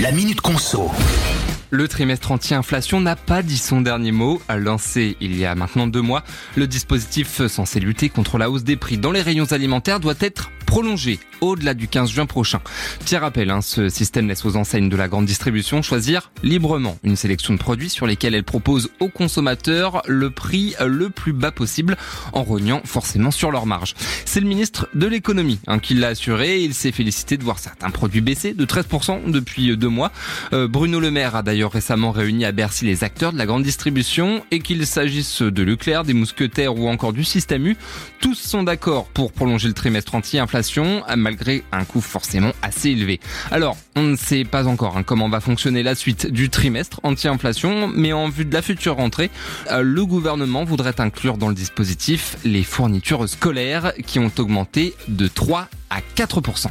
La Minute Conso. Le trimestre anti-inflation n'a pas dit son dernier mot. Lancé il y a maintenant deux mois, le dispositif censé lutter contre la hausse des prix dans les rayons alimentaires doit être prolongé au-delà du 15 juin prochain. Petit rappel, hein, ce système laisse aux enseignes de la grande distribution choisir librement une sélection de produits sur lesquels elles proposent aux consommateurs le prix le plus bas possible en rognant forcément sur leur marge. C'est le ministre de l'économie hein, qui l'a assuré. Il s'est félicité de voir certains produits baisser de 13% depuis deux mois. Euh, Bruno Le Maire a d'ailleurs récemment réuni à Bercy les acteurs de la grande distribution et qu'il s'agisse de Leclerc, des Mousquetaires ou encore du Système U, tous sont d'accord pour prolonger le trimestre anti-inflation malgré un coût forcément assez élevé. Alors, on ne sait pas encore hein, comment va fonctionner la suite du trimestre anti-inflation, mais en vue de la future rentrée, euh, le gouvernement voudrait inclure dans le dispositif les fournitures scolaires qui ont augmenté de 3 à 4%.